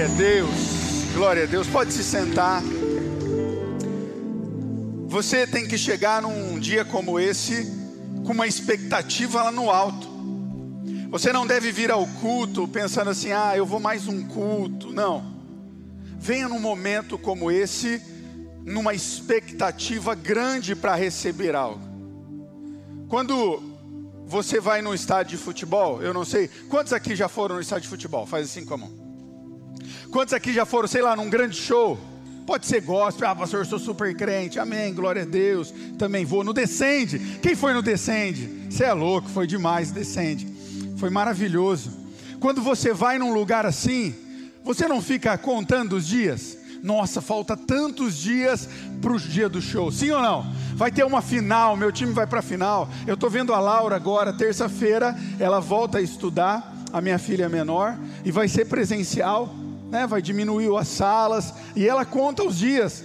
Glória a Deus, glória a Deus. Pode se sentar. Você tem que chegar num dia como esse com uma expectativa lá no alto. Você não deve vir ao culto pensando assim: ah, eu vou mais um culto. Não. Venha num momento como esse, numa expectativa grande para receber algo. Quando você vai no estádio de futebol, eu não sei, quantos aqui já foram no estádio de futebol? Faz assim com a mão. Quantos aqui já foram, sei lá, num grande show? Pode ser gospel, ah, pastor, eu sou super crente, amém, glória a Deus. Também vou no Descende. Quem foi no Descende? Você é louco, foi demais, Descende. Foi maravilhoso. Quando você vai num lugar assim, você não fica contando os dias? Nossa, falta tantos dias para o dia do show, sim ou não? Vai ter uma final, meu time vai para a final. Eu estou vendo a Laura agora, terça-feira, ela volta a estudar, a minha filha menor, e vai ser presencial né, vai diminuir as salas, e ela conta os dias.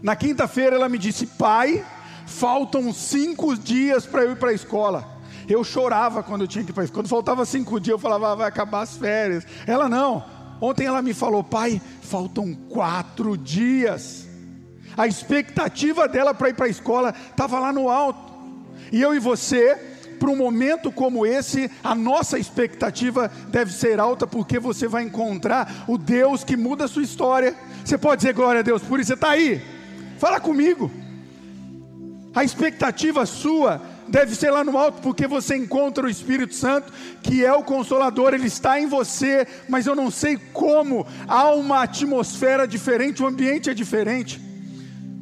Na quinta-feira ela me disse, pai, faltam cinco dias para eu ir para a escola. Eu chorava quando eu tinha que ir para Quando faltava cinco dias, eu falava, ah, vai acabar as férias. Ela não. Ontem ela me falou, pai, faltam quatro dias. A expectativa dela para ir para a escola estava lá no alto. E eu e você para um momento como esse, a nossa expectativa deve ser alta, porque você vai encontrar o Deus que muda a sua história. Você pode dizer glória a Deus, por isso você está aí. Fala comigo. A expectativa sua deve ser lá no alto, porque você encontra o Espírito Santo, que é o consolador, ele está em você, mas eu não sei como, há uma atmosfera diferente, o ambiente é diferente.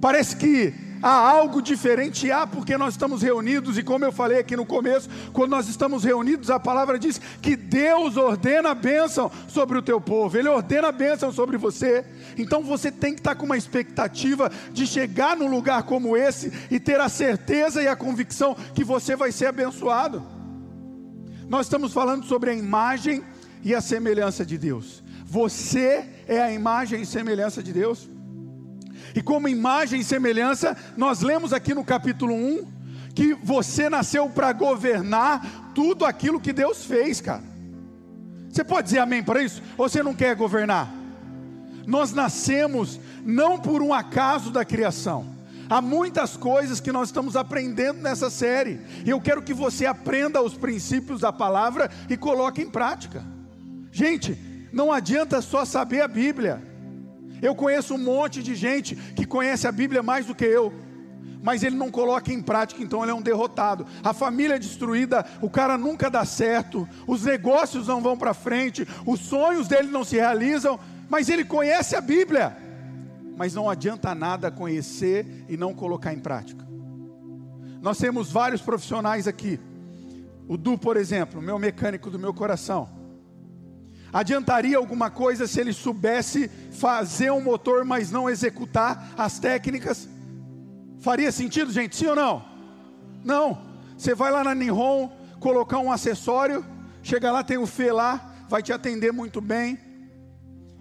Parece que há algo diferente, há porque nós estamos reunidos, e como eu falei aqui no começo, quando nós estamos reunidos, a palavra diz que Deus ordena a bênção sobre o teu povo, Ele ordena a bênção sobre você. Então você tem que estar com uma expectativa de chegar num lugar como esse e ter a certeza e a convicção que você vai ser abençoado. Nós estamos falando sobre a imagem e a semelhança de Deus. Você é a imagem e semelhança de Deus. E como imagem e semelhança, nós lemos aqui no capítulo 1 que você nasceu para governar tudo aquilo que Deus fez, cara. Você pode dizer amém para isso? Ou você não quer governar? Nós nascemos não por um acaso da criação. Há muitas coisas que nós estamos aprendendo nessa série. E eu quero que você aprenda os princípios da palavra e coloque em prática. Gente, não adianta só saber a Bíblia. Eu conheço um monte de gente que conhece a Bíblia mais do que eu, mas ele não coloca em prática, então ele é um derrotado. A família é destruída, o cara nunca dá certo, os negócios não vão para frente, os sonhos dele não se realizam, mas ele conhece a Bíblia. Mas não adianta nada conhecer e não colocar em prática. Nós temos vários profissionais aqui. O Du, por exemplo, meu mecânico do meu coração Adiantaria alguma coisa se ele soubesse fazer um motor, mas não executar as técnicas? Faria sentido, gente? Sim ou não? Não. Você vai lá na Nihon, colocar um acessório, chega lá, tem o Fê lá, vai te atender muito bem.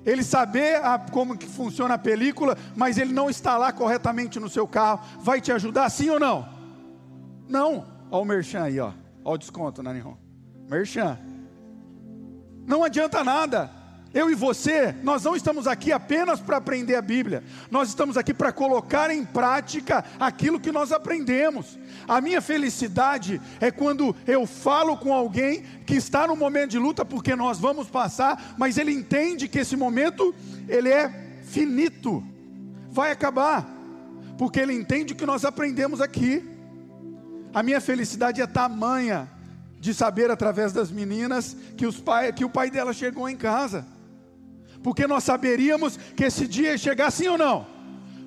Ele saber a, como que funciona a película, mas ele não instalar corretamente no seu carro, vai te ajudar sim ou não? Não. Olha o Merchan aí, ó. Olha o desconto na Nihon. Merchan. Não adianta nada. Eu e você, nós não estamos aqui apenas para aprender a Bíblia, nós estamos aqui para colocar em prática aquilo que nós aprendemos. A minha felicidade é quando eu falo com alguém que está no momento de luta, porque nós vamos passar, mas ele entende que esse momento ele é finito, vai acabar, porque ele entende o que nós aprendemos aqui. A minha felicidade é tamanha de saber através das meninas que, os pai, que o pai dela chegou em casa. Porque nós saberíamos que esse dia ia chegar sim ou não?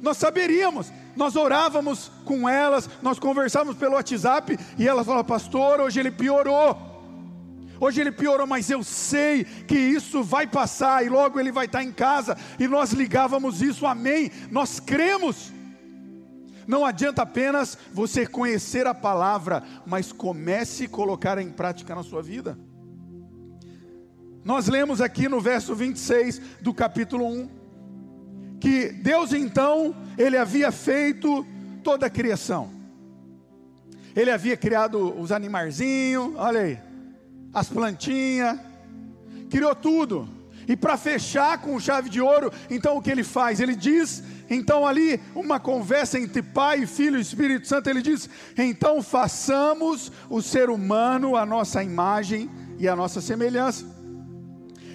Nós saberíamos, nós orávamos com elas, nós conversávamos pelo WhatsApp e ela falava, pastor, hoje ele piorou. Hoje ele piorou, mas eu sei que isso vai passar e logo ele vai estar em casa. E nós ligávamos isso, amém. Nós cremos. Não adianta apenas você conhecer a palavra, mas comece a colocar em prática na sua vida. Nós lemos aqui no verso 26 do capítulo 1 que Deus então, ele havia feito toda a criação. Ele havia criado os animarzinhos, olha aí, as plantinhas, criou tudo. E para fechar com chave de ouro, então o que ele faz? Ele diz, então ali, uma conversa entre Pai, Filho e Espírito Santo, ele diz: então façamos o ser humano a nossa imagem e a nossa semelhança.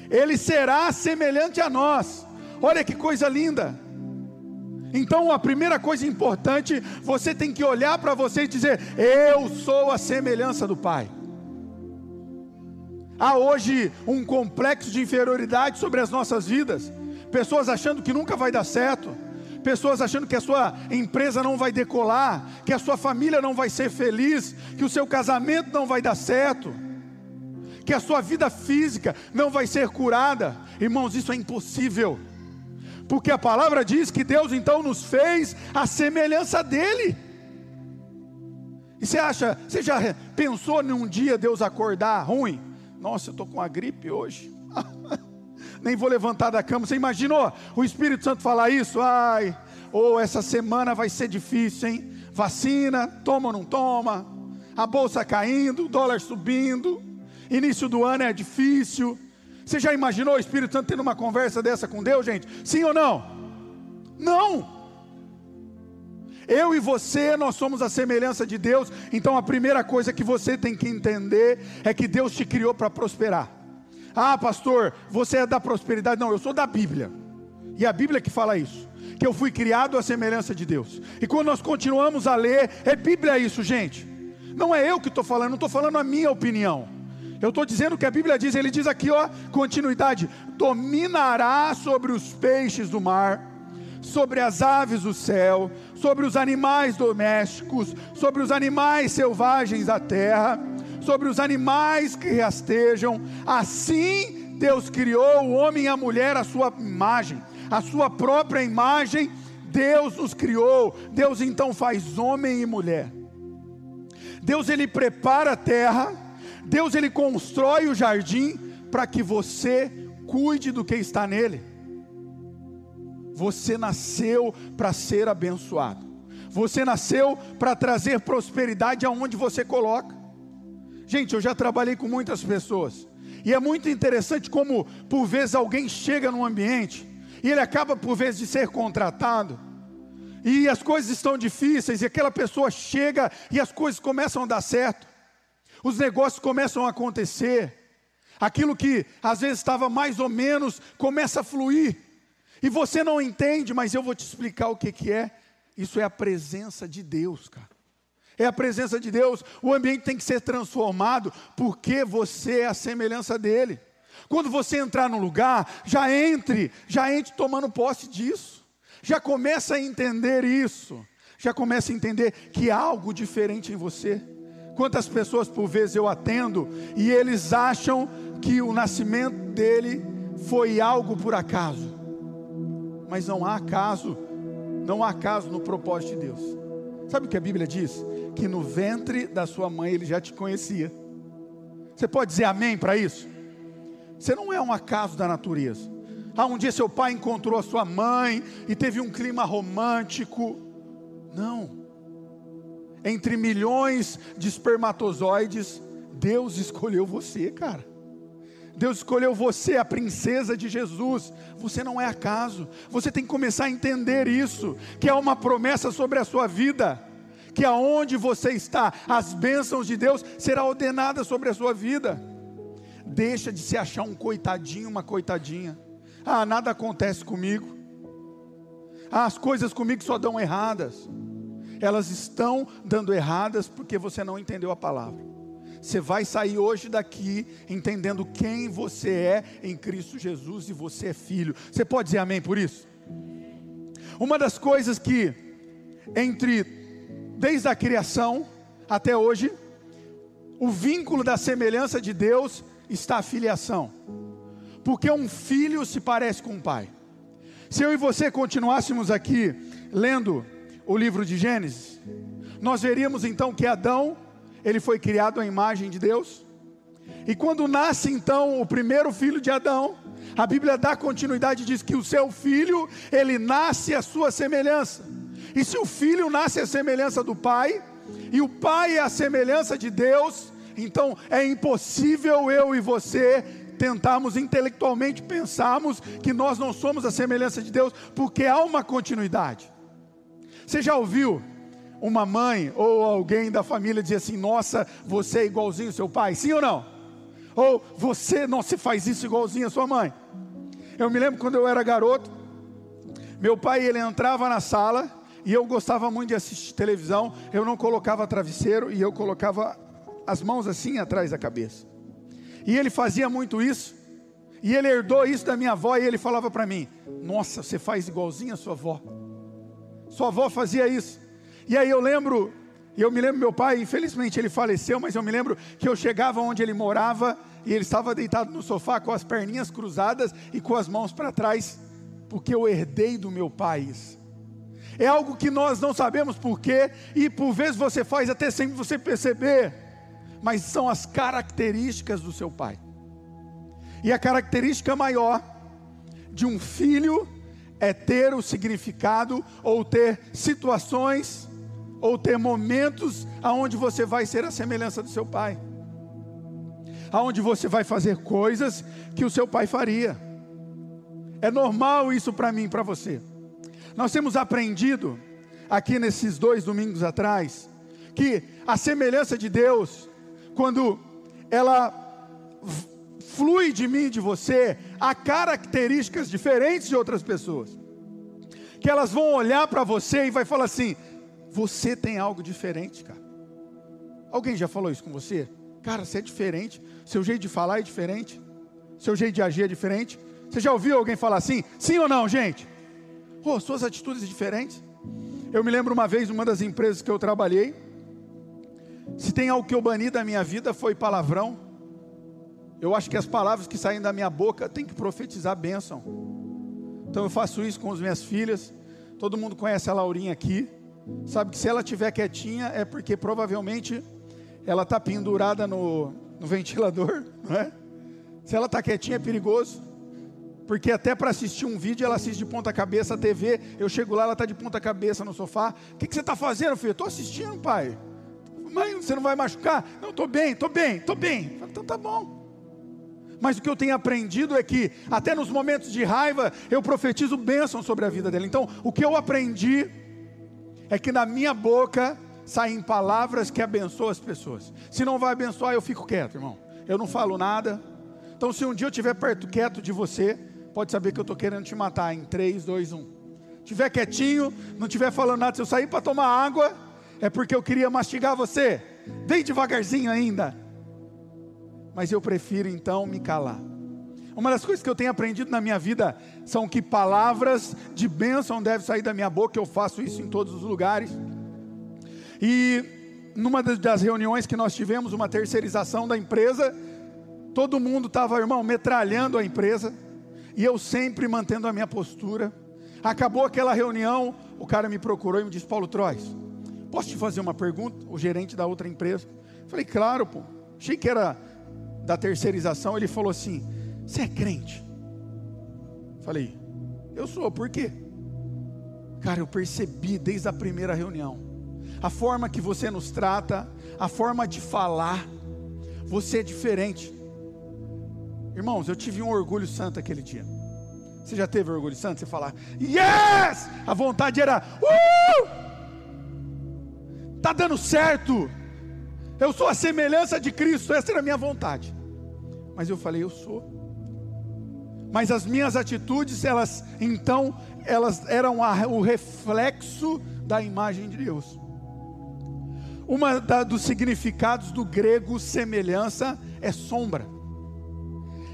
Ele será semelhante a nós. Olha que coisa linda. Então, a primeira coisa importante, você tem que olhar para você e dizer: Eu sou a semelhança do Pai. Há hoje um complexo de inferioridade sobre as nossas vidas. Pessoas achando que nunca vai dar certo. Pessoas achando que a sua empresa não vai decolar, que a sua família não vai ser feliz, que o seu casamento não vai dar certo, que a sua vida física não vai ser curada. Irmãos, isso é impossível. Porque a palavra diz que Deus então nos fez a semelhança dele. E você acha, você já pensou num dia Deus acordar ruim? Nossa, eu estou com a gripe hoje. Nem vou levantar da cama. Você imaginou o Espírito Santo falar isso? Ai, ou oh, essa semana vai ser difícil, hein? Vacina, toma ou não toma? A bolsa caindo, o dólar subindo. Início do ano é difícil. Você já imaginou o Espírito Santo tendo uma conversa dessa com Deus, gente? Sim ou não? Não. Eu e você, nós somos a semelhança de Deus. Então a primeira coisa que você tem que entender é que Deus te criou para prosperar. Ah, pastor, você é da prosperidade? Não, eu sou da Bíblia. E a Bíblia que fala isso. Que eu fui criado à semelhança de Deus. E quando nós continuamos a ler, é Bíblia isso, gente. Não é eu que estou falando, não estou falando a minha opinião. Eu estou dizendo o que a Bíblia diz, ele diz aqui, ó, continuidade: dominará sobre os peixes do mar sobre as aves do céu, sobre os animais domésticos, sobre os animais selvagens da terra, sobre os animais que rastejam. Assim Deus criou o homem e a mulher à sua imagem, a sua própria imagem. Deus os criou. Deus então faz homem e mulher. Deus ele prepara a terra. Deus ele constrói o jardim para que você cuide do que está nele. Você nasceu para ser abençoado. Você nasceu para trazer prosperidade aonde você coloca. Gente, eu já trabalhei com muitas pessoas. E é muito interessante como, por vezes, alguém chega num ambiente e ele acaba, por vezes, de ser contratado. E as coisas estão difíceis, e aquela pessoa chega e as coisas começam a dar certo. Os negócios começam a acontecer. Aquilo que às vezes estava mais ou menos começa a fluir. E você não entende, mas eu vou te explicar o que, que é. Isso é a presença de Deus, cara. É a presença de Deus. O ambiente tem que ser transformado porque você é a semelhança dele. Quando você entrar no lugar, já entre, já entre tomando posse disso. Já começa a entender isso. Já começa a entender que há algo diferente em você. Quantas pessoas por vezes eu atendo e eles acham que o nascimento dele foi algo por acaso mas não há acaso, não há acaso no propósito de Deus. Sabe o que a Bíblia diz? Que no ventre da sua mãe ele já te conhecia. Você pode dizer amém para isso? Você não é um acaso da natureza. Ah, um dia seu pai encontrou a sua mãe e teve um clima romântico. Não. Entre milhões de espermatozoides, Deus escolheu você, cara. Deus escolheu você, a princesa de Jesus. Você não é acaso. Você tem que começar a entender isso, que é uma promessa sobre a sua vida, que aonde você está, as bênçãos de Deus será ordenada sobre a sua vida. Deixa de se achar um coitadinho, uma coitadinha. Ah, nada acontece comigo. Ah, as coisas comigo só dão erradas. Elas estão dando erradas porque você não entendeu a palavra. Você vai sair hoje daqui entendendo quem você é em Cristo Jesus e você é filho. Você pode dizer amém por isso? Uma das coisas que, entre, desde a criação até hoje, o vínculo da semelhança de Deus está a filiação. Porque um filho se parece com um pai. Se eu e você continuássemos aqui lendo o livro de Gênesis, nós veríamos então que Adão ele foi criado à imagem de Deus. E quando nasce então o primeiro filho de Adão, a Bíblia dá continuidade e diz que o seu filho, ele nasce à sua semelhança. E se o filho nasce à semelhança do pai, e o pai é a semelhança de Deus, então é impossível eu e você tentarmos intelectualmente pensarmos que nós não somos a semelhança de Deus, porque há uma continuidade. Você já ouviu uma mãe ou alguém da família dizer assim: Nossa, você é igualzinho ao seu pai? Sim ou não? Ou você não se faz isso igualzinho à sua mãe? Eu me lembro quando eu era garoto, meu pai ele entrava na sala e eu gostava muito de assistir televisão. Eu não colocava travesseiro e eu colocava as mãos assim atrás da cabeça. E ele fazia muito isso. E ele herdou isso da minha avó e ele falava para mim: Nossa, você faz igualzinho a sua avó. Sua avó fazia isso. E aí eu lembro, eu me lembro meu pai, infelizmente ele faleceu, mas eu me lembro que eu chegava onde ele morava e ele estava deitado no sofá com as perninhas cruzadas e com as mãos para trás, porque eu herdei do meu pai isso. É algo que nós não sabemos porquê, e por vezes você faz até sem você perceber mas são as características do seu pai. E a característica maior de um filho é ter o significado ou ter situações ou ter momentos aonde você vai ser a semelhança do seu pai. Aonde você vai fazer coisas que o seu pai faria. É normal isso para mim e para você. Nós temos aprendido aqui nesses dois domingos atrás que a semelhança de Deus quando ela flui de mim, de você, há características diferentes de outras pessoas. Que elas vão olhar para você e vai falar assim: você tem algo diferente, cara. Alguém já falou isso com você? Cara, você é diferente. Seu jeito de falar é diferente. Seu jeito de agir é diferente. Você já ouviu alguém falar assim? Sim ou não, gente? Oh, suas atitudes diferentes. Eu me lembro uma vez, numa das empresas que eu trabalhei, se tem algo que eu bani da minha vida foi palavrão. Eu acho que as palavras que saem da minha boca têm que profetizar bênção. Então eu faço isso com as minhas filhas. Todo mundo conhece a Laurinha aqui. Sabe que se ela estiver quietinha é porque provavelmente ela está pendurada no, no ventilador, não é? Se ela está quietinha é perigoso. Porque até para assistir um vídeo ela assiste de ponta cabeça a TV. Eu chego lá, ela está de ponta cabeça no sofá. O que, que você está fazendo, filho? Estou assistindo, pai. Mãe, você não vai machucar? Não, estou bem, estou bem, estou bem. Então tá bom. Mas o que eu tenho aprendido é que, até nos momentos de raiva, eu profetizo bênção sobre a vida dele. Então, o que eu aprendi é que na minha boca saem palavras que abençoam as pessoas. Se não vai abençoar, eu fico quieto, irmão. Eu não falo nada. Então, se um dia eu estiver perto quieto de você, pode saber que eu estou querendo te matar em 3, 2, 1. Estiver quietinho, não estiver falando nada, se eu sair para tomar água, é porque eu queria mastigar você, bem devagarzinho ainda. Mas eu prefiro então me calar. Uma das coisas que eu tenho aprendido na minha vida são que palavras de bênção devem sair da minha boca, eu faço isso em todos os lugares. E numa das reuniões que nós tivemos, uma terceirização da empresa, todo mundo estava, irmão, metralhando a empresa, e eu sempre mantendo a minha postura. Acabou aquela reunião, o cara me procurou e me disse: Paulo Trois, Posso te fazer uma pergunta? O gerente da outra empresa. Falei, claro, pô. Achei que era da terceirização. Ele falou assim: Você é crente? Falei, eu sou, por quê? Cara, eu percebi desde a primeira reunião. A forma que você nos trata, a forma de falar, você é diferente. Irmãos, eu tive um orgulho santo aquele dia. Você já teve orgulho santo? Você falar, yes! A vontade era, uh! está dando certo, eu sou a semelhança de Cristo, essa era a minha vontade. Mas eu falei, eu sou. Mas as minhas atitudes, elas então, elas eram a, o reflexo da imagem de Deus. Uma dos significados do grego semelhança é sombra.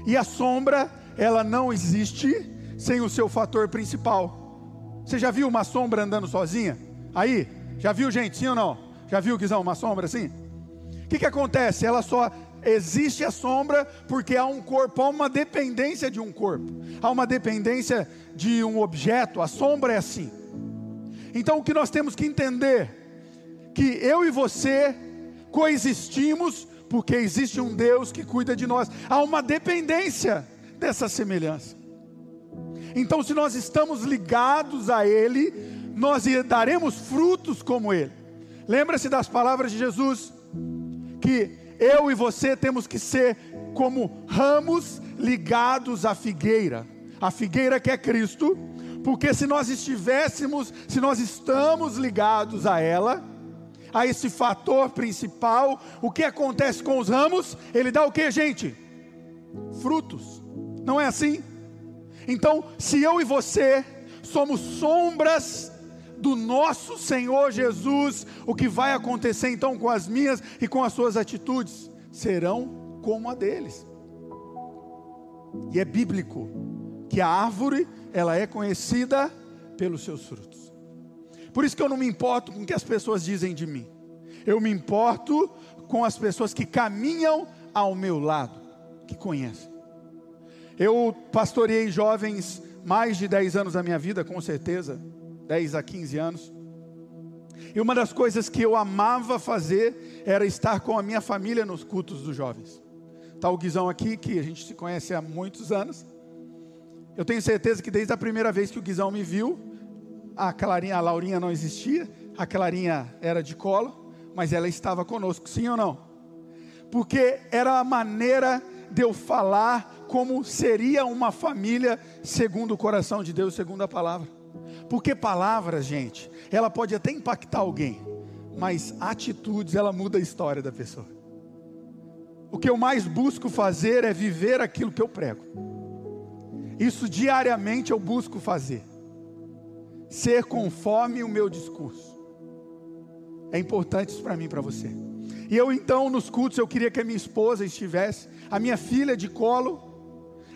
E a sombra, ela não existe sem o seu fator principal. Você já viu uma sombra andando sozinha? Aí, já viu, gente? Sim ou não? Já viu, Guizão, uma sombra assim? O que, que acontece? Ela só existe a sombra porque há um corpo, há uma dependência de um corpo, há uma dependência de um objeto. A sombra é assim. Então o que nós temos que entender? Que eu e você coexistimos porque existe um Deus que cuida de nós. Há uma dependência dessa semelhança. Então, se nós estamos ligados a Ele, nós daremos frutos como Ele. Lembra-se das palavras de Jesus, que eu e você temos que ser como ramos ligados à figueira, a figueira que é Cristo, porque se nós estivéssemos, se nós estamos ligados a ela, a esse fator principal, o que acontece com os ramos? Ele dá o que, gente? Frutos. Não é assim? Então, se eu e você somos sombras do nosso Senhor Jesus, o que vai acontecer então com as minhas e com as suas atitudes? Serão como a deles. E é bíblico que a árvore, ela é conhecida pelos seus frutos. Por isso que eu não me importo com o que as pessoas dizem de mim. Eu me importo com as pessoas que caminham ao meu lado, que conhecem. Eu pastoreei jovens mais de 10 anos da minha vida, com certeza, 10 a 15 anos. E uma das coisas que eu amava fazer era estar com a minha família nos cultos dos jovens. Está o Guizão aqui, que a gente se conhece há muitos anos. Eu tenho certeza que desde a primeira vez que o Guizão me viu, a Clarinha, a Laurinha não existia, a Clarinha era de colo, mas ela estava conosco, sim ou não? Porque era a maneira de eu falar como seria uma família segundo o coração de Deus, segundo a palavra. Porque palavras, gente, ela pode até impactar alguém, mas atitudes, ela muda a história da pessoa. O que eu mais busco fazer é viver aquilo que eu prego. Isso diariamente eu busco fazer. Ser conforme o meu discurso. É importante isso para mim para você. E eu então, nos cultos, eu queria que a minha esposa estivesse, a minha filha de colo,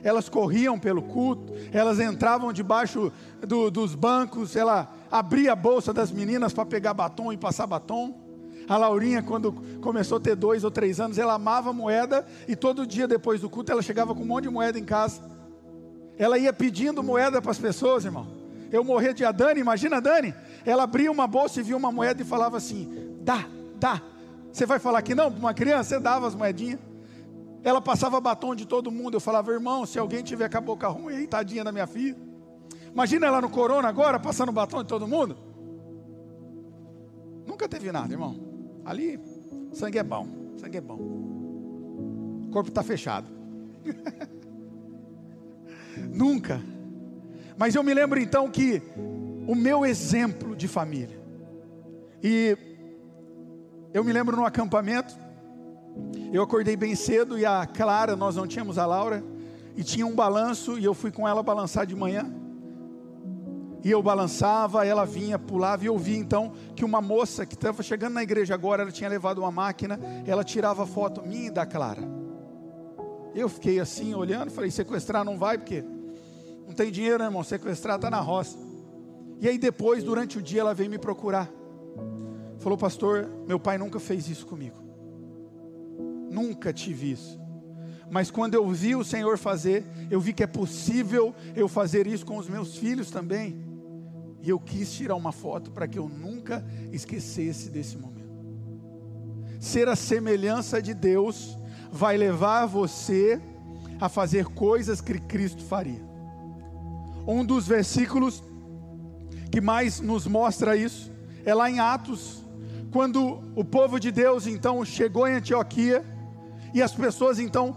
elas corriam pelo culto, elas entravam debaixo do, dos bancos, ela abria a bolsa das meninas para pegar batom e passar batom. A Laurinha, quando começou a ter dois ou três anos, ela amava moeda e todo dia depois do culto ela chegava com um monte de moeda em casa. Ela ia pedindo moeda para as pessoas, irmão. Eu morria de a Dani, imagina a Dani. Ela abria uma bolsa e via uma moeda e falava assim: dá, dá. Você vai falar que não para uma criança? Você dava as moedinhas. Ela passava batom de todo mundo. Eu falava, irmão, se alguém tiver com a boca ruim, aí, tadinha da minha filha. Imagina ela no corona agora, passando batom de todo mundo. Nunca teve nada, irmão. Ali, sangue é bom. Sangue é bom. O corpo está fechado. Nunca. Mas eu me lembro então que o meu exemplo de família. E eu me lembro no acampamento eu acordei bem cedo e a Clara, nós não tínhamos a Laura, e tinha um balanço e eu fui com ela balançar de manhã. E eu balançava, ela vinha, pulava, e eu vi então que uma moça que estava chegando na igreja agora, ela tinha levado uma máquina, ela tirava foto minha e da Clara. Eu fiquei assim, olhando, falei: sequestrar não vai, porque não tem dinheiro, né, irmão? Sequestrar está na roça. E aí depois, durante o dia, ela veio me procurar. Falou, pastor, meu pai nunca fez isso comigo. Nunca tive isso. Mas quando eu vi o Senhor fazer, eu vi que é possível eu fazer isso com os meus filhos também. E eu quis tirar uma foto para que eu nunca esquecesse desse momento. Ser a semelhança de Deus vai levar você a fazer coisas que Cristo faria. Um dos versículos que mais nos mostra isso é lá em Atos, quando o povo de Deus então chegou em Antioquia e as pessoas então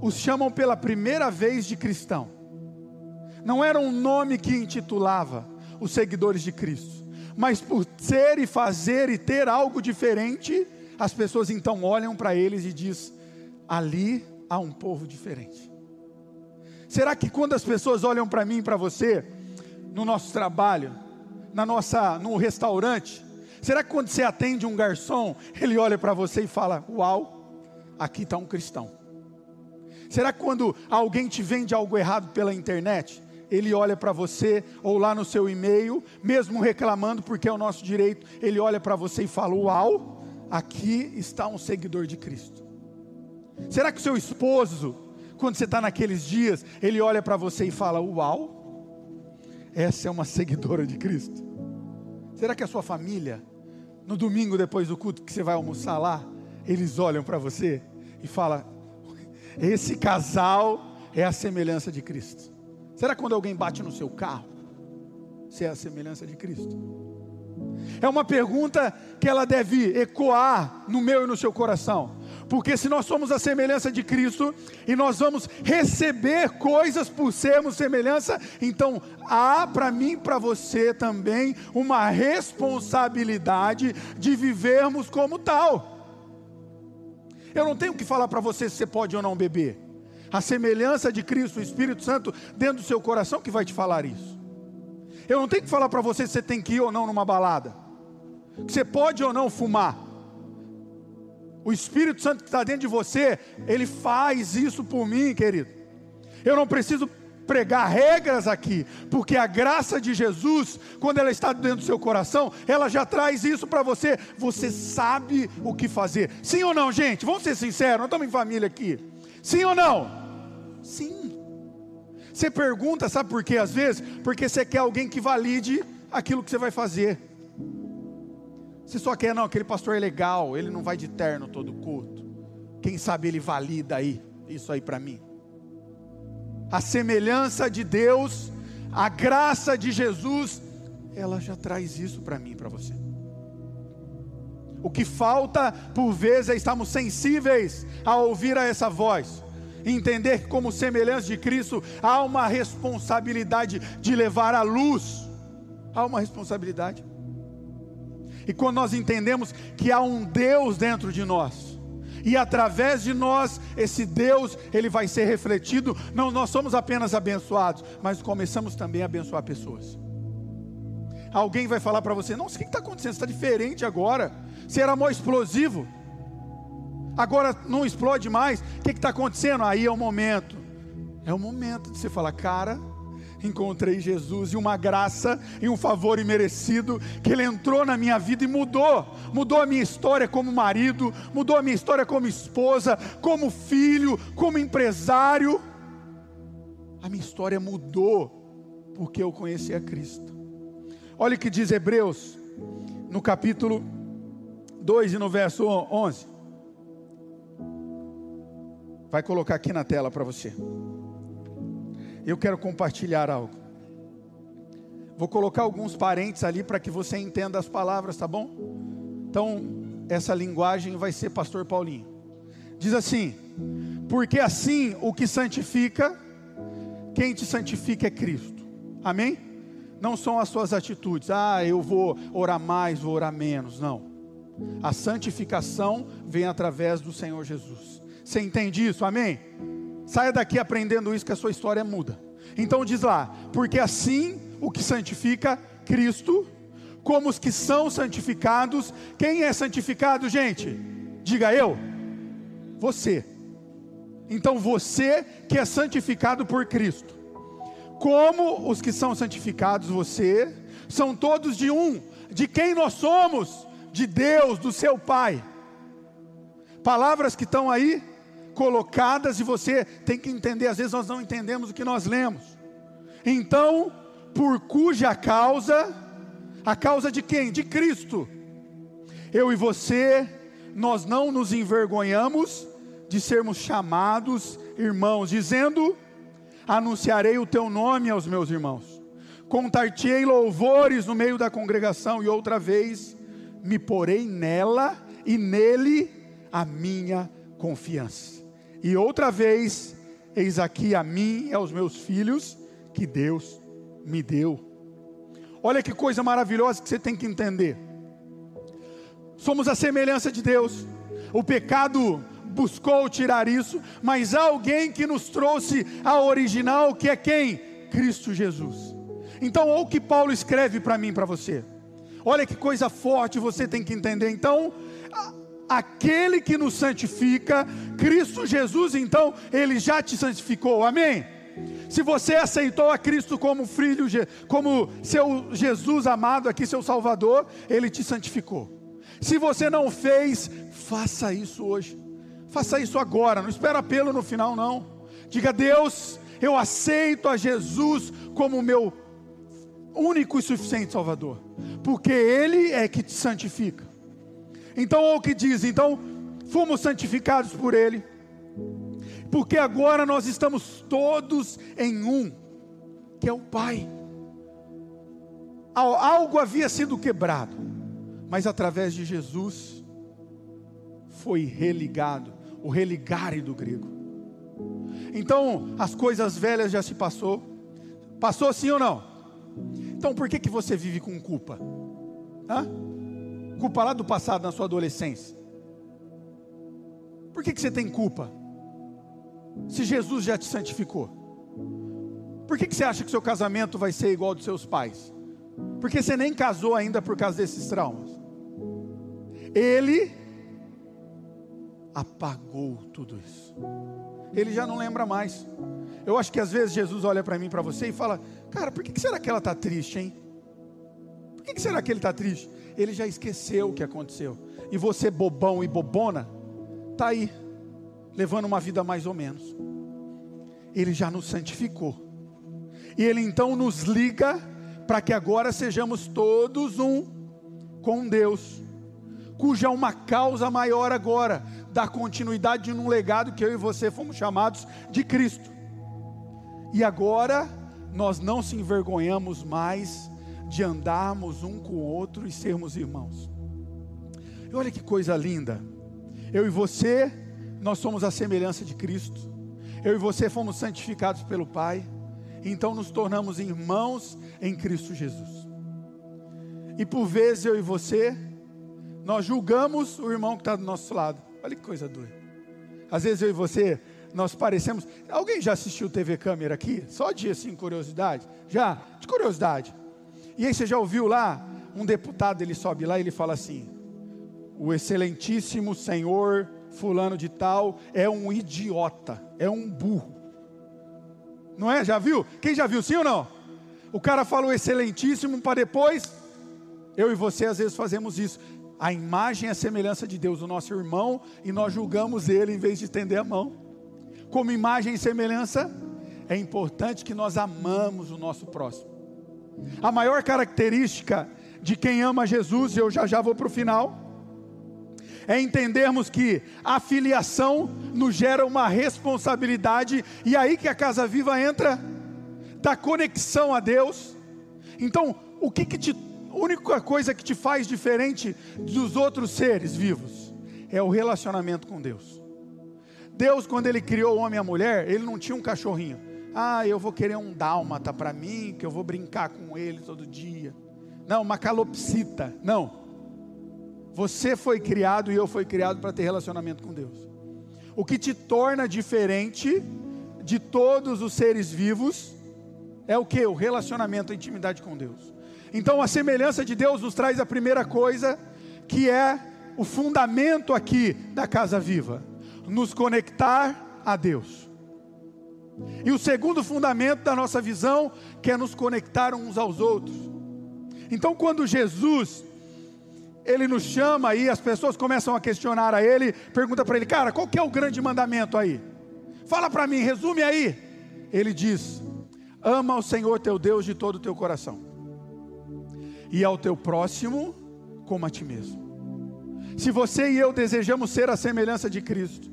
os chamam pela primeira vez de cristão. Não era um nome que intitulava os seguidores de Cristo, mas por ser e fazer e ter algo diferente, as pessoas então olham para eles e diz: ali há um povo diferente. Será que quando as pessoas olham para mim e para você, no nosso trabalho, na nossa, no restaurante, será que quando você atende um garçom, ele olha para você e fala: "Uau, aqui está um cristão. Será que quando alguém te vende algo errado pela internet, ele olha para você ou lá no seu e-mail, mesmo reclamando porque é o nosso direito, ele olha para você e fala: Uau, aqui está um seguidor de Cristo. Será que o seu esposo, quando você está naqueles dias, ele olha para você e fala: Uau, essa é uma seguidora de Cristo? Será que a sua família, no domingo depois do culto que você vai almoçar lá, eles olham para você e fala: esse casal é a semelhança de Cristo. Será que quando alguém bate no seu carro, você é a semelhança de Cristo? É uma pergunta que ela deve ecoar no meu e no seu coração, Porque se nós somos a semelhança de Cristo e nós vamos receber coisas por sermos semelhança, então há para mim e para você também uma responsabilidade de vivermos como tal. Eu não tenho que falar para você se você pode ou não beber. A semelhança de Cristo, o Espírito Santo, dentro do seu coração que vai te falar isso. Eu não tenho que falar para você se você tem que ir ou não numa balada. Que você pode ou não fumar. O Espírito Santo que está dentro de você, ele faz isso por mim, querido. Eu não preciso pregar regras aqui, porque a graça de Jesus, quando ela está dentro do seu coração, ela já traz isso para você. Você sabe o que fazer. Sim ou não, gente? Vamos ser sinceros, nós estamos em família aqui. Sim ou não? Sim. Você pergunta, sabe por quê? Às vezes, porque você quer alguém que valide aquilo que você vai fazer. Você só quer, não, aquele pastor é legal, ele não vai de terno todo culto. Quem sabe ele valida aí, isso aí para mim. A semelhança de Deus, a graça de Jesus, ela já traz isso para mim, para você. O que falta, por vezes, é estarmos sensíveis a ouvir a essa voz, entender que, como semelhança de Cristo, há uma responsabilidade de levar a luz, há uma responsabilidade. E quando nós entendemos que há um Deus dentro de nós, e através de nós, esse Deus, ele vai ser refletido, não nós somos apenas abençoados, mas começamos também a abençoar pessoas. Alguém vai falar para você: Nossa, o que está acontecendo? Está diferente agora. Você era mó explosivo, agora não explode mais. O que está acontecendo? Aí é o momento. É o momento de você falar, cara, encontrei Jesus e uma graça e um favor imerecido que ele entrou na minha vida e mudou, mudou a minha história como marido, mudou a minha história como esposa, como filho, como empresário. A minha história mudou porque eu conheci a Cristo. Olha o que diz Hebreus no capítulo 2 e no verso 11. Vai colocar aqui na tela para você eu quero compartilhar algo. Vou colocar alguns parentes ali para que você entenda as palavras, tá bom? Então, essa linguagem vai ser Pastor Paulinho. Diz assim: Porque assim o que santifica, quem te santifica é Cristo. Amém? Não são as suas atitudes. Ah, eu vou orar mais, vou orar menos. Não. A santificação vem através do Senhor Jesus. Você entende isso? Amém? Saia daqui aprendendo isso que a sua história muda. Então diz lá, porque assim o que santifica Cristo, como os que são santificados, quem é santificado, gente? Diga eu. Você. Então você que é santificado por Cristo. Como os que são santificados, você, são todos de um. De quem nós somos? De Deus, do seu Pai. Palavras que estão aí colocadas e você tem que entender, às vezes nós não entendemos o que nós lemos. Então, por cuja causa, a causa de quem? De Cristo. Eu e você, nós não nos envergonhamos de sermos chamados irmãos, dizendo: Anunciarei o teu nome aos meus irmãos. Contar-te-ei louvores no meio da congregação, e outra vez me porei nela e nele a minha confiança. E outra vez, eis aqui a mim e aos meus filhos que Deus me deu. Olha que coisa maravilhosa que você tem que entender. Somos a semelhança de Deus. O pecado buscou tirar isso, mas há alguém que nos trouxe a original, que é quem? Cristo Jesus. Então, olha o que Paulo escreve para mim, para você. Olha que coisa forte você tem que entender. Então, aquele que nos santifica, Cristo Jesus, então, ele já te santificou, amém? Se você aceitou a Cristo como filho, como seu Jesus amado aqui, seu Salvador, ele te santificou. Se você não fez, faça isso hoje. Faça isso agora, não espera pelo no final não. Diga: "Deus, eu aceito a Jesus como meu único e suficiente Salvador, porque ele é que te santifica. Então, olha o que diz: então, fomos santificados por Ele, porque agora nós estamos todos em um, que é o Pai. Algo havia sido quebrado, mas através de Jesus foi religado, o religare do grego. Então, as coisas velhas já se passou. Passou sim ou não? Então, por que, que você vive com culpa? Hã? Culpa lá do passado, na sua adolescência. Por que, que você tem culpa? Se Jesus já te santificou. Por que, que você acha que seu casamento vai ser igual ao dos seus pais? Porque você nem casou ainda por causa desses traumas. Ele apagou tudo isso. Ele já não lembra mais. Eu acho que às vezes Jesus olha para mim, para você e fala: Cara, por que será que ela está triste, hein? Por que será que ele está triste? Ele já esqueceu o que aconteceu. E você, bobão e bobona, está aí, levando uma vida mais ou menos. Ele já nos santificou. E ele então nos liga para que agora sejamos todos um com Deus, cuja é uma causa maior agora, dar continuidade num legado que eu e você fomos chamados de Cristo. E agora nós não se envergonhamos mais de andarmos um com o outro e sermos irmãos. E olha que coisa linda. Eu e você, nós somos a semelhança de Cristo. Eu e você fomos santificados pelo Pai. Então nos tornamos irmãos em Cristo Jesus. E por vezes eu e você, nós julgamos o irmão que está do nosso lado. Olha que coisa doida. Às vezes eu e você, nós parecemos. Alguém já assistiu TV Câmera aqui? Só de assim, curiosidade? Já? De curiosidade. E aí você já ouviu lá? Um deputado, ele sobe lá e ele fala assim: O excelentíssimo senhor Fulano de Tal é um idiota, é um burro. Não é? Já viu? Quem já viu, sim ou não? O cara fala o excelentíssimo para depois. Eu e você às vezes fazemos isso a imagem e a semelhança de Deus, o nosso irmão, e nós julgamos ele em vez de estender a mão. Como imagem e semelhança, é importante que nós amamos o nosso próximo. A maior característica de quem ama Jesus, eu já já vou para o final, é entendermos que a filiação nos gera uma responsabilidade, e aí que a casa viva entra, da conexão a Deus. Então, o que, que te a única coisa que te faz diferente dos outros seres vivos é o relacionamento com Deus. Deus, quando Ele criou o homem e a mulher, Ele não tinha um cachorrinho. Ah, eu vou querer um dálmata para mim, que eu vou brincar com ele todo dia. Não, uma calopsita. Não. Você foi criado e eu fui criado para ter relacionamento com Deus. O que te torna diferente de todos os seres vivos é o que? O relacionamento, a intimidade com Deus. Então a semelhança de Deus nos traz a primeira coisa, que é o fundamento aqui da casa viva: nos conectar a Deus. E o segundo fundamento da nossa visão, que é nos conectar uns aos outros. Então, quando Jesus ele nos chama e as pessoas começam a questionar a ele, pergunta para ele, cara, qual que é o grande mandamento aí? Fala para mim, resume aí. Ele diz: ama o Senhor teu Deus de todo o teu coração e ao teu próximo como a ti mesmo. Se você e eu desejamos ser a semelhança de Cristo,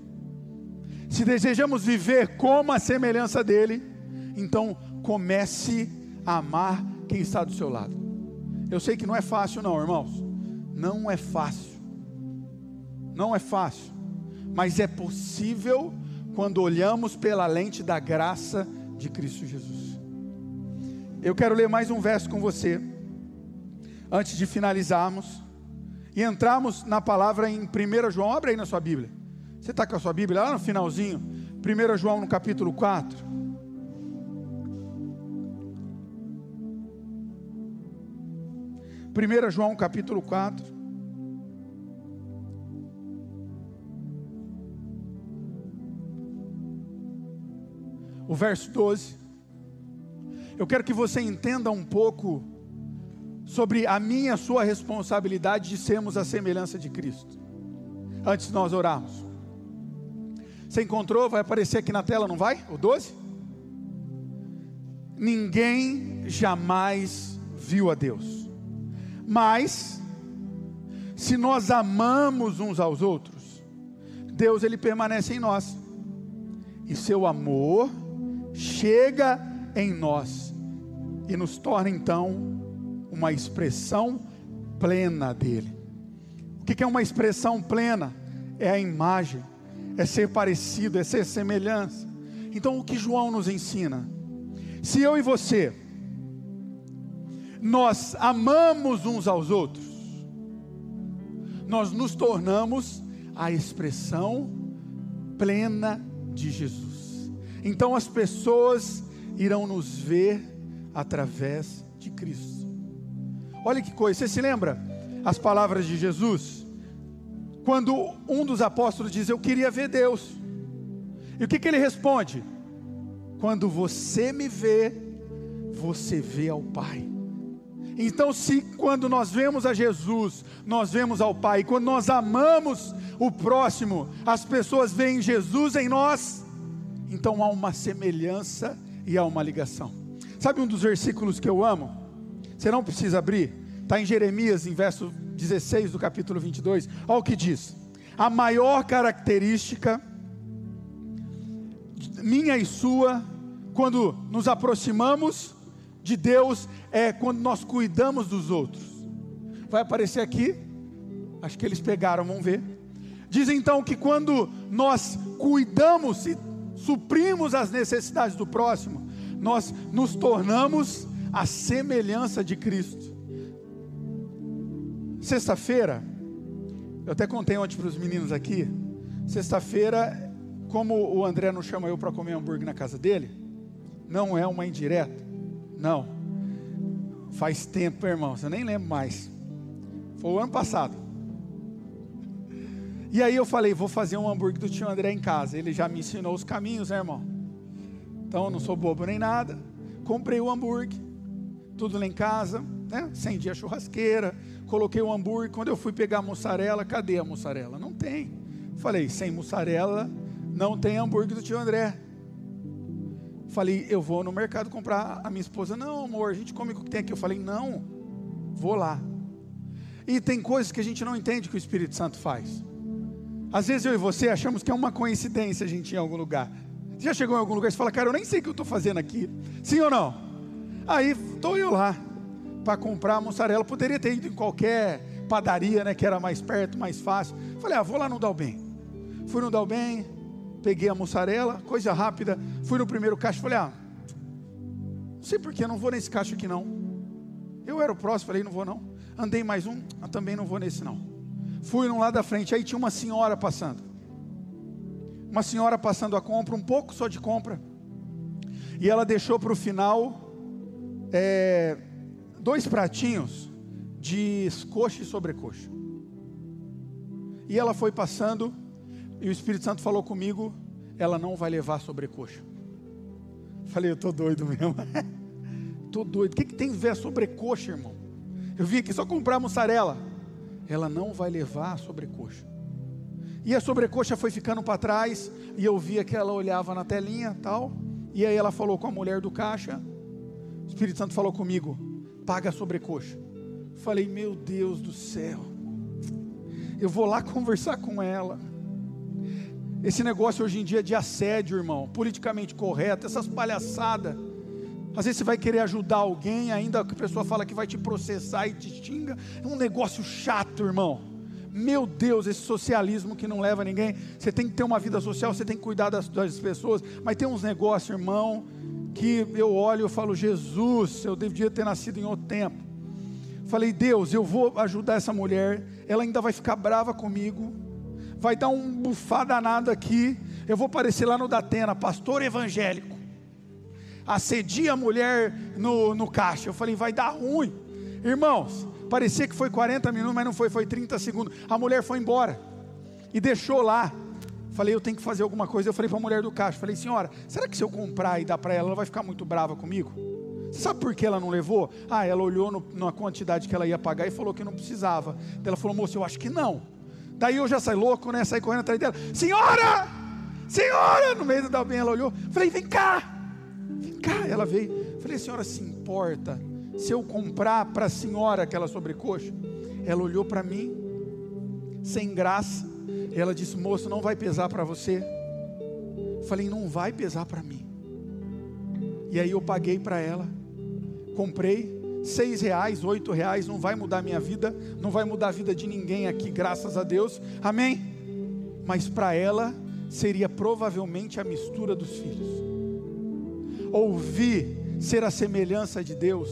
se desejamos viver como a semelhança dele, então comece a amar quem está do seu lado. Eu sei que não é fácil, não, irmãos. Não é fácil. Não é fácil. Mas é possível quando olhamos pela lente da graça de Cristo Jesus. Eu quero ler mais um verso com você antes de finalizarmos e entrarmos na palavra em 1 João. Abre aí na sua Bíblia. Você está com a sua Bíblia lá no finalzinho? 1 João no capítulo 4. Primeira João capítulo 4. O verso 12. Eu quero que você entenda um pouco sobre a minha e a sua responsabilidade de sermos a semelhança de Cristo. Antes de nós orarmos. Você encontrou? Vai aparecer aqui na tela, não vai? O 12? Ninguém jamais viu a Deus. Mas se nós amamos uns aos outros, Deus ele permanece em nós. E seu amor chega em nós e nos torna então uma expressão plena dele. O que é uma expressão plena? É a imagem, é ser parecido, é ser semelhança. Então, o que João nos ensina? Se eu e você, nós amamos uns aos outros, nós nos tornamos a expressão plena de Jesus. Então as pessoas irão nos ver através de Cristo. Olha que coisa, você se lembra as palavras de Jesus? Quando um dos apóstolos diz: Eu queria ver Deus. E o que, que ele responde? Quando você me vê, você vê ao Pai. Então, se quando nós vemos a Jesus, nós vemos ao Pai, quando nós amamos o próximo, as pessoas veem Jesus em nós, então há uma semelhança e há uma ligação. Sabe um dos versículos que eu amo? Você não precisa abrir, está em Jeremias, em verso 16 do capítulo 22. Olha o que diz: A maior característica minha e sua, quando nos aproximamos de Deus é quando nós cuidamos dos outros. Vai aparecer aqui, acho que eles pegaram, vamos ver. Diz então que quando nós cuidamos e suprimos as necessidades do próximo, nós nos tornamos a semelhança de Cristo. Sexta-feira, eu até contei ontem para os meninos aqui. Sexta-feira, como o André não chama eu para comer hambúrguer na casa dele, não é uma indireta. Não. Faz tempo, irmão, você nem lembra mais. Foi o ano passado. E aí eu falei, vou fazer um hambúrguer do tio André em casa. Ele já me ensinou os caminhos, né, irmão? Então eu não sou bobo nem nada. Comprei o hambúrguer, tudo lá em casa, né? Acendi a churrasqueira, coloquei o hambúrguer. Quando eu fui pegar a mussarela, cadê a mussarela? Não tem. Falei, sem mussarela não tem hambúrguer do tio André. Falei, eu vou no mercado comprar. A minha esposa, não, amor, a gente come o que tem aqui. Eu falei, não, vou lá. E tem coisas que a gente não entende que o Espírito Santo faz. Às vezes eu e você achamos que é uma coincidência a gente ir em algum lugar. Você já chegou em algum lugar e fala, cara, eu nem sei o que eu estou fazendo aqui. Sim ou não? Aí estou eu lá para comprar mussarela. Poderia ter ido em qualquer padaria, né, que era mais perto, mais fácil. Falei, ah, vou lá no Dalben. Fui no Dalben, peguei a mussarela, coisa rápida, fui no primeiro caixa, falei, ah, não sei porquê, não vou nesse caixa aqui não. Eu era o próximo, falei, não vou não. Andei mais um, ah, também não vou nesse não. Fui no lado da frente, aí tinha uma senhora passando. Uma senhora passando a compra, um pouco só de compra. E ela deixou para o final é, dois pratinhos de coxa e sobrecoxa. E ela foi passando, e o Espírito Santo falou comigo: ela não vai levar sobrecoxa. Falei, eu tô doido mesmo. tô doido. O que, que tem a ver sobrecoxa, irmão? Eu vim aqui só comprar mussarela. Ela não vai levar a sobrecoxa. E a sobrecoxa foi ficando para trás, e eu via que ela olhava na telinha tal. E aí ela falou com a mulher do caixa. O Espírito Santo falou comigo: paga a sobrecoxa. Falei, meu Deus do céu. Eu vou lá conversar com ela. Esse negócio hoje em dia de assédio, irmão, politicamente correto, essas palhaçadas. Às vezes você vai querer ajudar alguém, ainda que a pessoa fala que vai te processar e te xinga. É um negócio chato, irmão. Meu Deus, esse socialismo que não leva ninguém. Você tem que ter uma vida social, você tem que cuidar das, das pessoas. Mas tem uns negócios, irmão, que eu olho e falo, Jesus, eu devia ter nascido em outro tempo. Falei, Deus, eu vou ajudar essa mulher. Ela ainda vai ficar brava comigo vai dar um bufar danado aqui. Eu vou aparecer lá no Datena, pastor evangélico. Acedia a mulher no, no caixa. Eu falei, vai dar ruim. Irmãos, parecia que foi 40 minutos, mas não foi, foi 30 segundos. A mulher foi embora e deixou lá. Falei, eu tenho que fazer alguma coisa. Eu falei para a mulher do caixa, falei, senhora, será que se eu comprar e dar para ela, ela vai ficar muito brava comigo? Você sabe por que ela não levou? Ah, ela olhou no, na quantidade que ela ia pagar e falou que não precisava. Ela falou, moço, eu acho que não. Daí eu já saí louco, né? Saí correndo atrás dela. Senhora! Senhora! No meio da bem ela olhou. Falei, vem cá! Vem cá! Ela veio. Falei, senhora se importa se eu comprar para a senhora aquela sobrecoxa? Ela olhou para mim, sem graça. Ela disse, moço, não vai pesar para você. Falei, não vai pesar para mim. E aí eu paguei para ela. Comprei seis reais, oito reais, não vai mudar minha vida, não vai mudar a vida de ninguém aqui, graças a Deus, amém? Mas para ela seria provavelmente a mistura dos filhos. Ouvir ser a semelhança de Deus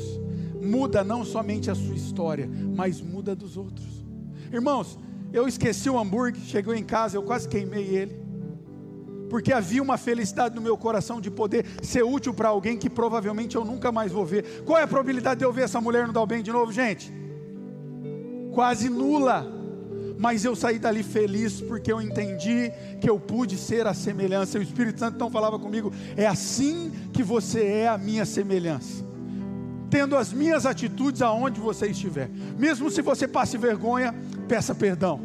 muda não somente a sua história, mas muda dos outros. Irmãos, eu esqueci o hambúrguer, chegou em casa, eu quase queimei ele. Porque havia uma felicidade no meu coração de poder ser útil para alguém que provavelmente eu nunca mais vou ver. Qual é a probabilidade de eu ver essa mulher no bem de novo, gente? Quase nula. Mas eu saí dali feliz porque eu entendi que eu pude ser a semelhança. O Espírito Santo então falava comigo: é assim que você é a minha semelhança tendo as minhas atitudes aonde você estiver. Mesmo se você passe vergonha, peça perdão.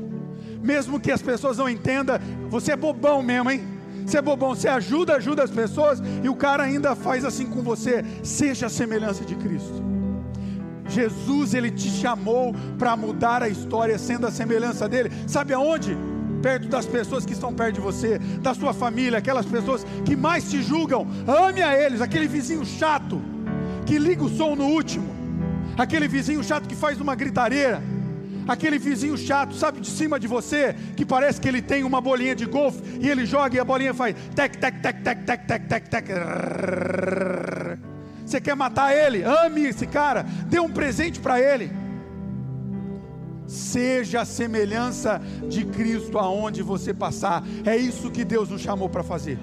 Mesmo que as pessoas não entendam, você é bobão mesmo, hein? Você é bobão, você ajuda, ajuda as pessoas e o cara ainda faz assim com você. Seja a semelhança de Cristo. Jesus, ele te chamou para mudar a história sendo a semelhança dele. Sabe aonde? Perto das pessoas que estão perto de você, da sua família, aquelas pessoas que mais te julgam. Ame a eles, aquele vizinho chato que liga o som no último, aquele vizinho chato que faz uma gritareira, aquele vizinho chato, sabe, de cima de você, que parece que ele tem uma bolinha de golfe e ele joga e a bolinha faz tec, tec, tec, tec, tec, tec, tec, tec. Você quer matar ele? Ame esse cara, dê um presente para ele. Seja a semelhança de Cristo aonde você passar. É isso que Deus nos chamou para fazer.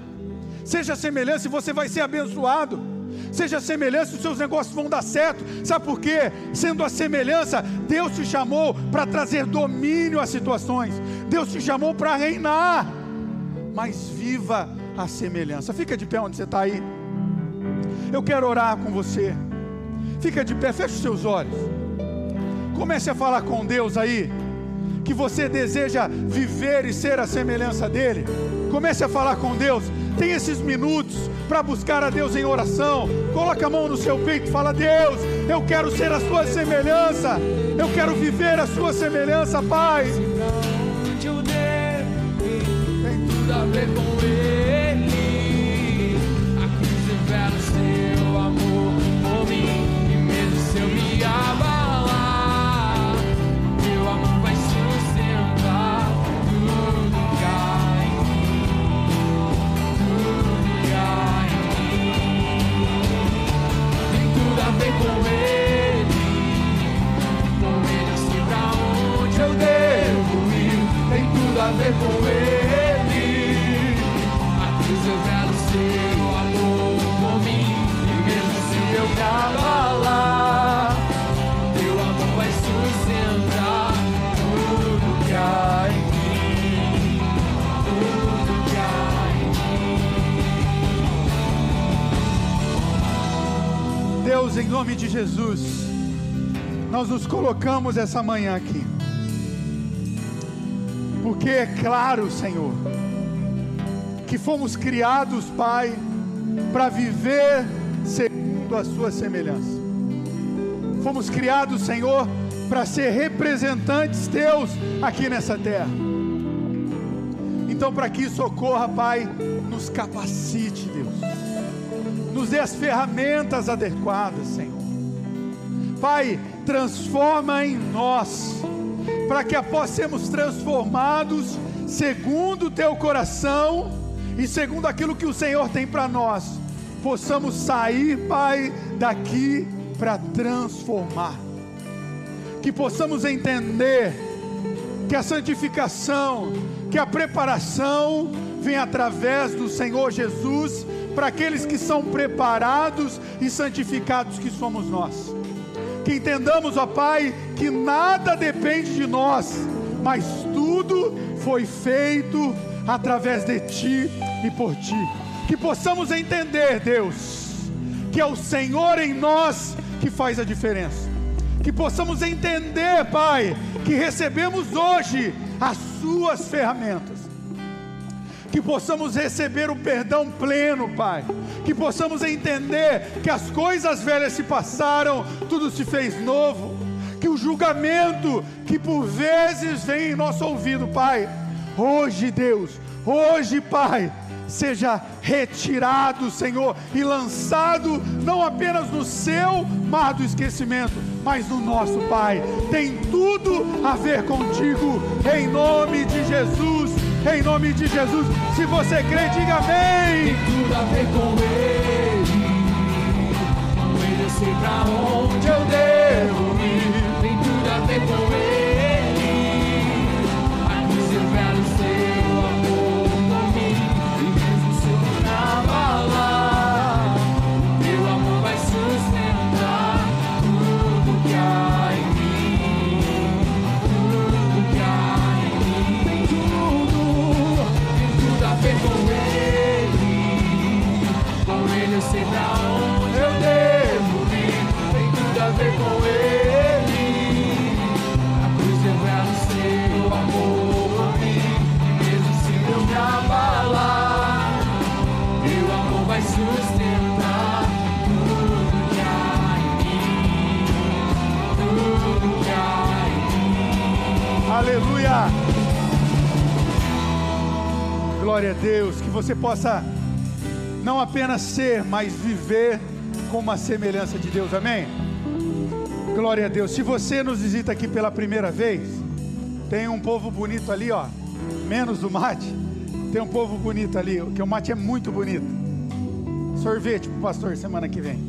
Seja a semelhança e você vai ser abençoado seja semelhança, os seus negócios vão dar certo. Sabe por quê? Sendo a semelhança, Deus te chamou para trazer domínio às situações, Deus te chamou para reinar. Mas viva a semelhança. Fica de pé onde você está aí. Eu quero orar com você. Fica de pé, feche os seus olhos. Comece a falar com Deus aí. Que você deseja viver e ser a semelhança dEle. Comece a falar com Deus. Tem esses minutos para buscar a Deus em oração. Coloca a mão no seu peito fala: Deus, eu quero ser a sua semelhança. Eu quero viver a sua semelhança, Pai. A ver com Ele. A cruz revela o seu amor por mim. E mesmo se eu me abalar, teu amor vai sustentar tudo que há em mim. Tudo que há em mim. Deus, em nome de Jesus, nós nos colocamos essa manhã aqui. Porque é claro, Senhor, que fomos criados, Pai, para viver segundo a Sua semelhança. Fomos criados, Senhor, para ser representantes Teus aqui nessa terra. Então, para que isso ocorra, Pai, nos capacite, Deus. Nos dê as ferramentas adequadas, Senhor. Pai, transforma em nós, para que após sermos transformados, segundo o teu coração e segundo aquilo que o Senhor tem para nós, possamos sair, Pai, daqui para transformar. Que possamos entender que a santificação, que a preparação vem através do Senhor Jesus para aqueles que são preparados e santificados que somos nós. Que entendamos, ó Pai, que nada depende de nós, mas tudo foi feito através de Ti e por Ti. Que possamos entender, Deus, que é o Senhor em nós que faz a diferença. Que possamos entender, Pai, que recebemos hoje as Suas ferramentas que possamos receber o perdão pleno, Pai. Que possamos entender que as coisas velhas se passaram, tudo se fez novo. Que o julgamento que por vezes vem em nosso ouvido, Pai, hoje, Deus, hoje, Pai, seja retirado, Senhor, e lançado não apenas no seu mar do esquecimento, mas no nosso, Pai. Tem tudo a ver contigo, em nome de Jesus em nome de Jesus. Se você crê, diga amém. Tem tudo a ver com Ele. Sei pra onde eu devo ir. Tem tudo a ver com Ele. Glória a Deus. Que você possa não apenas ser, mas viver com uma semelhança de Deus. Amém? Glória a Deus. Se você nos visita aqui pela primeira vez, tem um povo bonito ali, ó. Menos o mate. Tem um povo bonito ali, que o mate é muito bonito. Sorvete pro pastor semana que vem.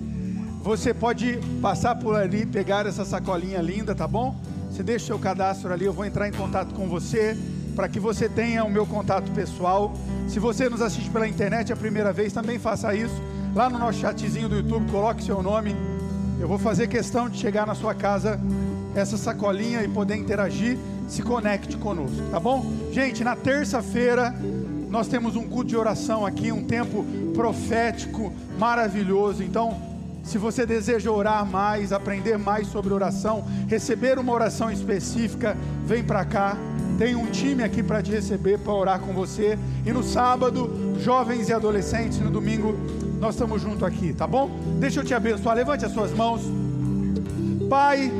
Você pode passar por ali, pegar essa sacolinha linda, tá bom? Você deixa o seu cadastro ali, eu vou entrar em contato com você para que você tenha o meu contato pessoal. Se você nos assiste pela internet a primeira vez, também faça isso. Lá no nosso chatzinho do YouTube, coloque seu nome. Eu vou fazer questão de chegar na sua casa essa sacolinha e poder interagir. Se conecte conosco, tá bom? Gente, na terça-feira nós temos um culto de oração aqui, um tempo profético maravilhoso. Então, se você deseja orar mais, aprender mais sobre oração, receber uma oração específica, vem para cá. Tem um time aqui para te receber, para orar com você. E no sábado, jovens e adolescentes, no domingo, nós estamos juntos aqui, tá bom? Deixa eu te abençoar. Levante as suas mãos. Pai,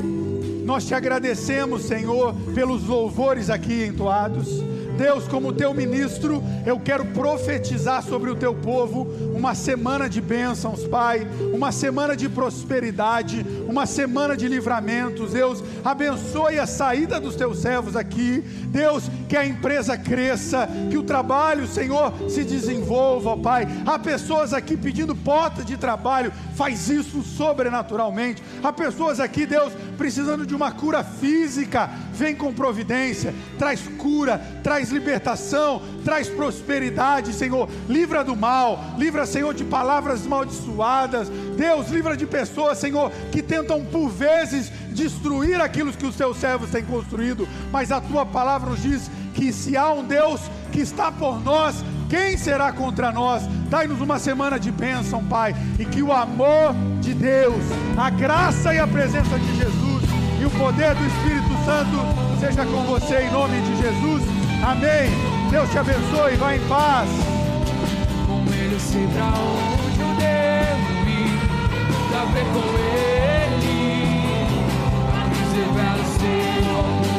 nós te agradecemos, Senhor, pelos louvores aqui entoados. Deus, como teu ministro, eu quero profetizar sobre o teu povo uma semana de bênçãos, Pai, uma semana de prosperidade, uma semana de livramentos. Deus, abençoe a saída dos teus servos aqui. Deus, que a empresa cresça, que o trabalho, Senhor, se desenvolva, Pai. Há pessoas aqui pedindo porta de trabalho, faz isso sobrenaturalmente. Há pessoas aqui, Deus, precisando de uma cura física, vem com providência, traz cura, traz libertação, traz prosperidade, Senhor. Livra do mal, livra, Senhor, de palavras maldiçoadas. Deus, livra de pessoas, Senhor, que tentam por vezes destruir aquilo que os teus servos têm construído, mas a tua palavra nos diz que se há um Deus que está por nós, quem será contra nós? Dai-nos uma semana de bênção, Pai, e que o amor de Deus, a graça e a presença de Jesus e o poder do Espírito Santo seja com você em nome de Jesus. Amém. Deus te abençoe. Vá em paz. Ele pra onde ver com ele. O seu